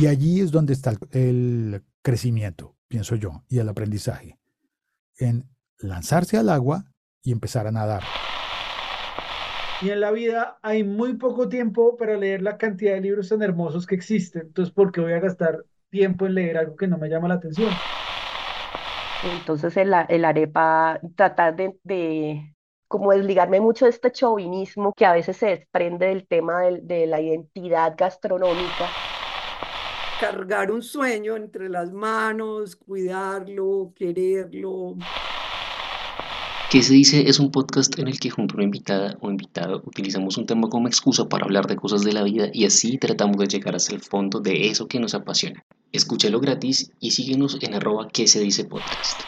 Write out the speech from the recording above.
Y allí es donde está el, crecimiento, pienso yo, y el aprendizaje. En lanzarse al agua y empezar a nadar. Y en la vida hay muy poco tiempo para leer la cantidad de libros tan hermosos que existen. Entonces, ¿por qué voy a gastar tiempo en leer algo que no me llama la atención? Entonces, el, el arepa, tratar de, de como desligarme mucho de este chauvinismo que a veces se desprende del tema de la identidad gastronómica cargar un sueño entre las manos, cuidarlo, quererlo. ¿Qué se dice? Es un podcast en el que junto a una invitada o invitado utilizamos un tema como excusa para hablar de cosas de la vida y así tratamos de llegar hasta el fondo de eso que nos apasiona. Escúchalo gratis y síguenos en arroba que se dice podcast.